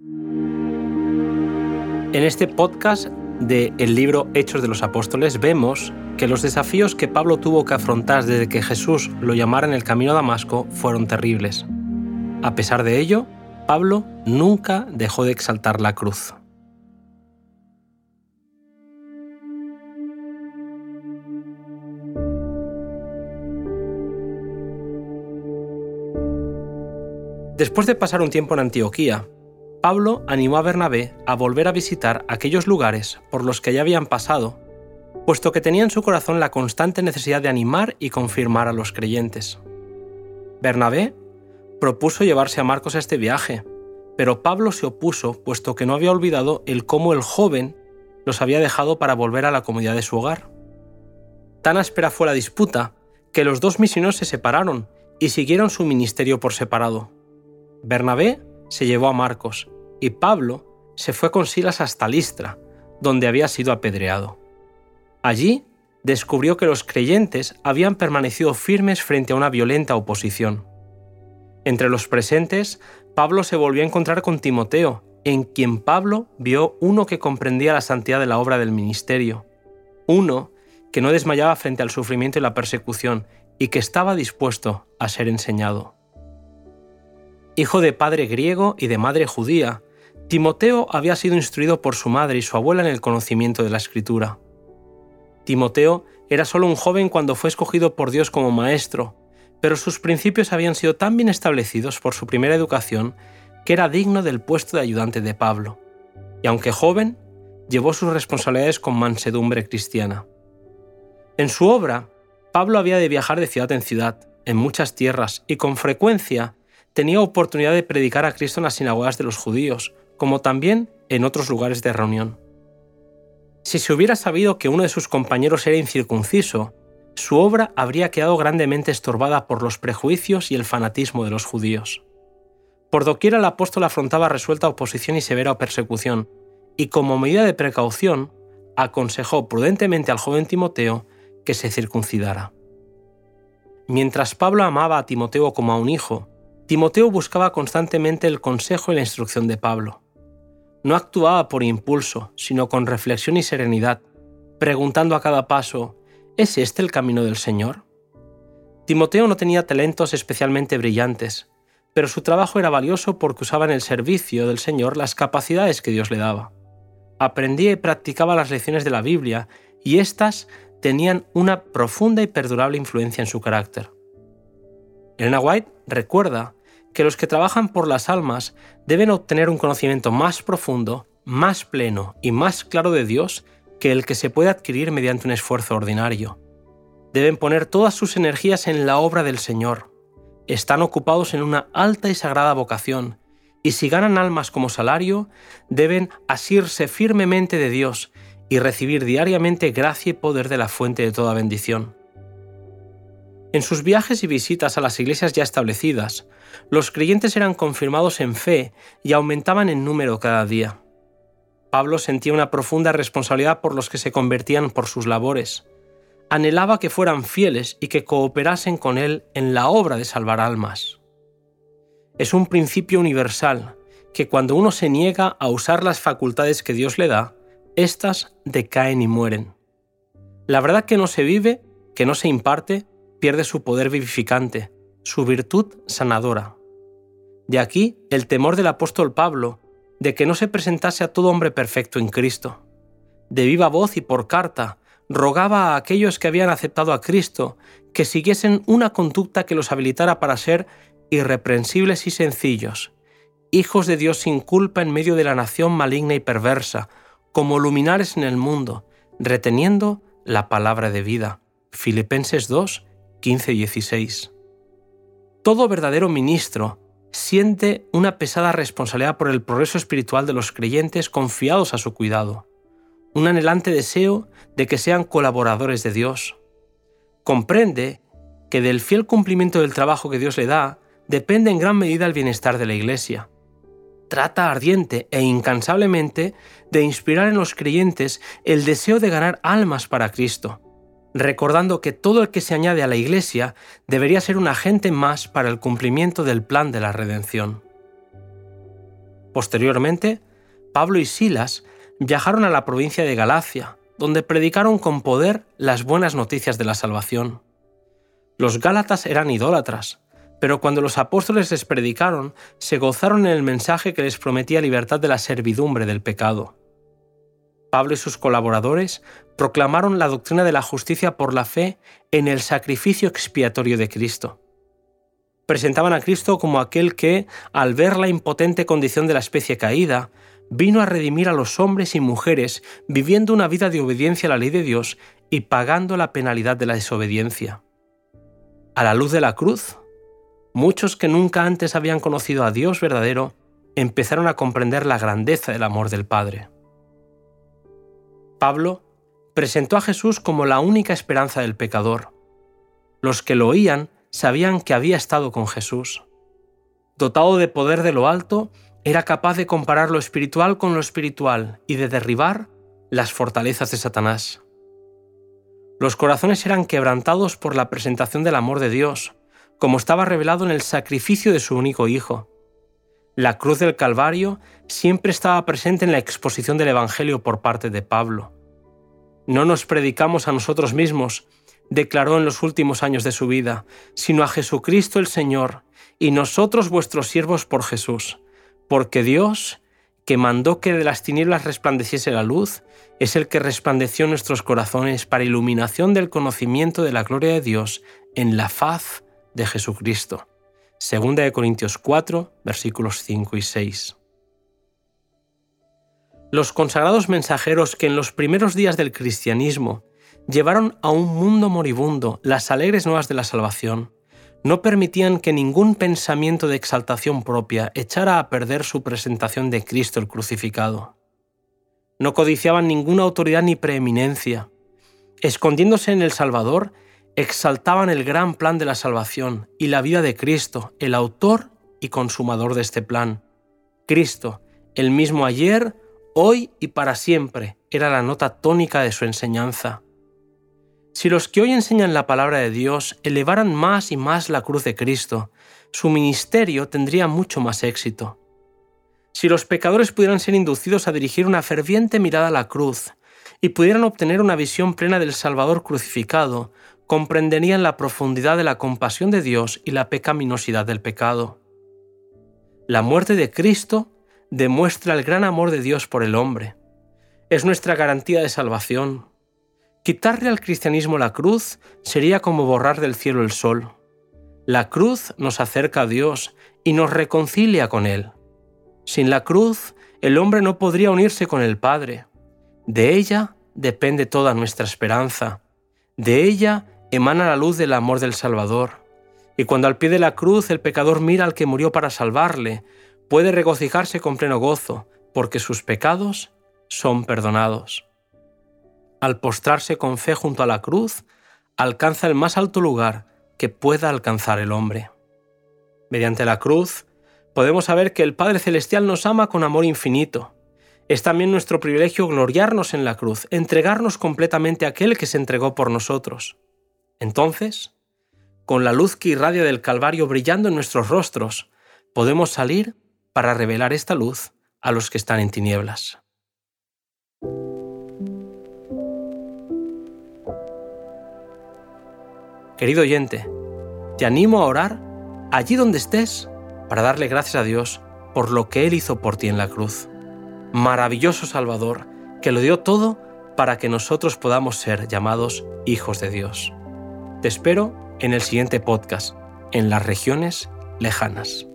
En este podcast de el libro Hechos de los Apóstoles vemos que los desafíos que Pablo tuvo que afrontar desde que Jesús lo llamara en el camino a Damasco fueron terribles. A pesar de ello, Pablo nunca dejó de exaltar la cruz. Después de pasar un tiempo en Antioquía, Pablo animó a Bernabé a volver a visitar aquellos lugares por los que ya habían pasado, puesto que tenía en su corazón la constante necesidad de animar y confirmar a los creyentes. Bernabé propuso llevarse a Marcos a este viaje, pero Pablo se opuso, puesto que no había olvidado el cómo el joven los había dejado para volver a la comunidad de su hogar. Tan áspera fue la disputa que los dos misioneros se separaron y siguieron su ministerio por separado. Bernabé se llevó a Marcos y Pablo se fue con Silas hasta Listra, donde había sido apedreado. Allí descubrió que los creyentes habían permanecido firmes frente a una violenta oposición. Entre los presentes, Pablo se volvió a encontrar con Timoteo, en quien Pablo vio uno que comprendía la santidad de la obra del ministerio, uno que no desmayaba frente al sufrimiento y la persecución y que estaba dispuesto a ser enseñado. Hijo de padre griego y de madre judía, Timoteo había sido instruido por su madre y su abuela en el conocimiento de la escritura. Timoteo era solo un joven cuando fue escogido por Dios como maestro, pero sus principios habían sido tan bien establecidos por su primera educación que era digno del puesto de ayudante de Pablo. Y aunque joven, llevó sus responsabilidades con mansedumbre cristiana. En su obra, Pablo había de viajar de ciudad en ciudad, en muchas tierras, y con frecuencia tenía oportunidad de predicar a Cristo en las sinagogas de los judíos, como también en otros lugares de reunión. Si se hubiera sabido que uno de sus compañeros era incircunciso, su obra habría quedado grandemente estorbada por los prejuicios y el fanatismo de los judíos. Por doquier el apóstol afrontaba resuelta oposición y severa persecución, y como medida de precaución, aconsejó prudentemente al joven Timoteo que se circuncidara. Mientras Pablo amaba a Timoteo como a un hijo, Timoteo buscaba constantemente el consejo y la instrucción de Pablo. No actuaba por impulso, sino con reflexión y serenidad, preguntando a cada paso, ¿es este el camino del Señor? Timoteo no tenía talentos especialmente brillantes, pero su trabajo era valioso porque usaba en el servicio del Señor las capacidades que Dios le daba. Aprendía y practicaba las lecciones de la Biblia y éstas tenían una profunda y perdurable influencia en su carácter. Elena White recuerda que los que trabajan por las almas deben obtener un conocimiento más profundo, más pleno y más claro de Dios que el que se puede adquirir mediante un esfuerzo ordinario. Deben poner todas sus energías en la obra del Señor. Están ocupados en una alta y sagrada vocación, y si ganan almas como salario, deben asirse firmemente de Dios y recibir diariamente gracia y poder de la fuente de toda bendición. En sus viajes y visitas a las iglesias ya establecidas, los creyentes eran confirmados en fe y aumentaban en número cada día. Pablo sentía una profunda responsabilidad por los que se convertían por sus labores. Anhelaba que fueran fieles y que cooperasen con él en la obra de salvar almas. Es un principio universal que cuando uno se niega a usar las facultades que Dios le da, éstas decaen y mueren. La verdad que no se vive, que no se imparte, pierde su poder vivificante, su virtud sanadora. De aquí el temor del apóstol Pablo de que no se presentase a todo hombre perfecto en Cristo. De viva voz y por carta, rogaba a aquellos que habían aceptado a Cristo que siguiesen una conducta que los habilitara para ser irreprensibles y sencillos, hijos de Dios sin culpa en medio de la nación maligna y perversa, como luminares en el mundo, reteniendo la palabra de vida. Filipenses 2, 15 y 16. Todo verdadero ministro siente una pesada responsabilidad por el progreso espiritual de los creyentes confiados a su cuidado, un anhelante deseo de que sean colaboradores de Dios. Comprende que del fiel cumplimiento del trabajo que Dios le da depende en gran medida el bienestar de la Iglesia. Trata ardiente e incansablemente de inspirar en los creyentes el deseo de ganar almas para Cristo recordando que todo el que se añade a la Iglesia debería ser un agente más para el cumplimiento del plan de la redención. Posteriormente, Pablo y Silas viajaron a la provincia de Galacia, donde predicaron con poder las buenas noticias de la salvación. Los Gálatas eran idólatras, pero cuando los apóstoles les predicaron, se gozaron en el mensaje que les prometía libertad de la servidumbre del pecado. Pablo y sus colaboradores proclamaron la doctrina de la justicia por la fe en el sacrificio expiatorio de Cristo. Presentaban a Cristo como aquel que, al ver la impotente condición de la especie caída, vino a redimir a los hombres y mujeres viviendo una vida de obediencia a la ley de Dios y pagando la penalidad de la desobediencia. A la luz de la cruz, muchos que nunca antes habían conocido a Dios verdadero empezaron a comprender la grandeza del amor del Padre. Pablo presentó a Jesús como la única esperanza del pecador. Los que lo oían sabían que había estado con Jesús. Dotado de poder de lo alto, era capaz de comparar lo espiritual con lo espiritual y de derribar las fortalezas de Satanás. Los corazones eran quebrantados por la presentación del amor de Dios, como estaba revelado en el sacrificio de su único Hijo. La cruz del Calvario siempre estaba presente en la exposición del Evangelio por parte de Pablo. No nos predicamos a nosotros mismos, declaró en los últimos años de su vida, sino a Jesucristo el Señor, y nosotros vuestros siervos por Jesús porque Dios, que mandó que de las tinieblas resplandeciese la luz, es el que resplandeció nuestros corazones para iluminación del conocimiento de la gloria de Dios en la faz de Jesucristo. Segunda de Corintios 4, versículos 5 y 6. Los consagrados mensajeros que en los primeros días del cristianismo llevaron a un mundo moribundo las alegres nuevas de la salvación, no permitían que ningún pensamiento de exaltación propia echara a perder su presentación de Cristo el crucificado. No codiciaban ninguna autoridad ni preeminencia. Escondiéndose en el Salvador, exaltaban el gran plan de la salvación y la vida de Cristo, el autor y consumador de este plan. Cristo, el mismo ayer, hoy y para siempre, era la nota tónica de su enseñanza. Si los que hoy enseñan la palabra de Dios elevaran más y más la cruz de Cristo, su ministerio tendría mucho más éxito. Si los pecadores pudieran ser inducidos a dirigir una ferviente mirada a la cruz y pudieran obtener una visión plena del Salvador crucificado, comprenderían la profundidad de la compasión de Dios y la pecaminosidad del pecado. La muerte de Cristo demuestra el gran amor de Dios por el hombre. Es nuestra garantía de salvación, Quitarle al cristianismo la cruz sería como borrar del cielo el sol. La cruz nos acerca a Dios y nos reconcilia con Él. Sin la cruz, el hombre no podría unirse con el Padre. De ella depende toda nuestra esperanza. De ella emana la luz del amor del Salvador. Y cuando al pie de la cruz el pecador mira al que murió para salvarle, puede regocijarse con pleno gozo, porque sus pecados son perdonados al postrarse con fe junto a la cruz, alcanza el más alto lugar que pueda alcanzar el hombre. Mediante la cruz, podemos saber que el Padre Celestial nos ama con amor infinito. Es también nuestro privilegio gloriarnos en la cruz, entregarnos completamente a aquel que se entregó por nosotros. Entonces, con la luz que irradia del Calvario brillando en nuestros rostros, podemos salir para revelar esta luz a los que están en tinieblas. Querido oyente, te animo a orar allí donde estés para darle gracias a Dios por lo que Él hizo por ti en la cruz. Maravilloso Salvador, que lo dio todo para que nosotros podamos ser llamados hijos de Dios. Te espero en el siguiente podcast, en las regiones lejanas.